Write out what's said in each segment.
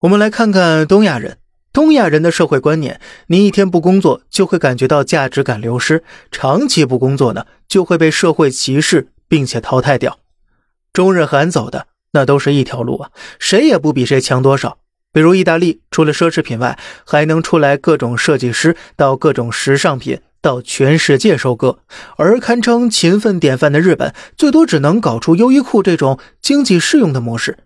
我们来看看东亚人。东亚人的社会观念：你一天不工作，就会感觉到价值感流失；长期不工作呢，就会被社会歧视，并且淘汰掉。中日韩走的那都是一条路啊，谁也不比谁强多少。比如意大利，除了奢侈品外，还能出来各种设计师，到各种时尚品，到全世界收割；而堪称勤奋典范的日本，最多只能搞出优衣库这种经济适用的模式。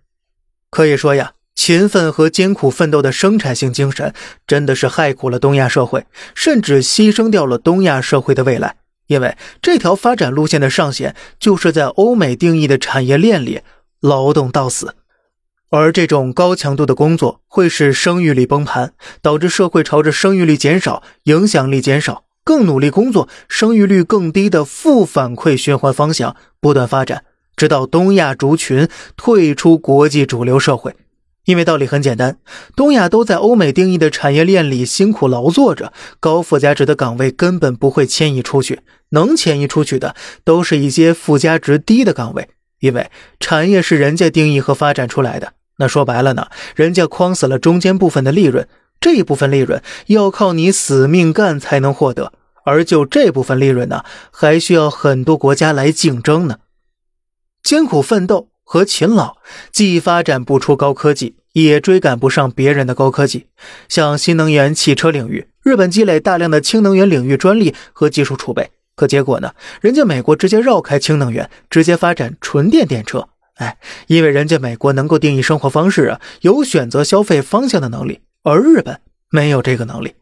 可以说呀。勤奋和艰苦奋斗的生产性精神，真的是害苦了东亚社会，甚至牺牲掉了东亚社会的未来。因为这条发展路线的上限，就是。在欧美定义的产业链里劳动到死。而这种高强度的工作，会使生育率崩盘，导致社会朝着生育率减少、影响力减少、更努力工作、生育率更低的负反馈循环方向不断发展，直到东亚族群退出国际主流社会。因为道理很简单，东亚都在欧美定义的产业链里辛苦劳作着，高附加值的岗位根本不会迁移出去，能迁移出去的都是一些附加值低的岗位，因为产业是人家定义和发展出来的。那说白了呢，人家框死了中间部分的利润，这一部分利润要靠你死命干才能获得，而就这部分利润呢，还需要很多国家来竞争呢，艰苦奋斗。和勤劳既发展不出高科技，也追赶不上别人的高科技。像新能源汽车领域，日本积累大量的氢能源领域专利和技术储备，可结果呢？人家美国直接绕开氢能源，直接发展纯电电车。哎，因为人家美国能够定义生活方式啊，有选择消费方向的能力，而日本没有这个能力，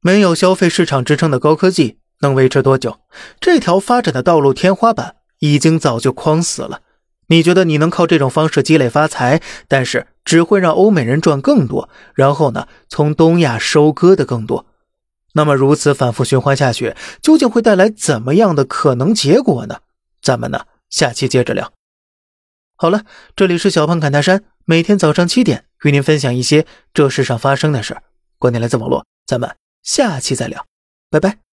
没有消费市场支撑的高科技能维持多久？这条发展的道路天花板已经早就框死了。你觉得你能靠这种方式积累发财，但是只会让欧美人赚更多，然后呢，从东亚收割的更多。那么如此反复循环下去，究竟会带来怎么样的可能结果呢？咱们呢，下期接着聊。好了，这里是小胖侃大山，每天早上七点与您分享一些这世上发生的事观点来自网络，咱们下期再聊，拜拜。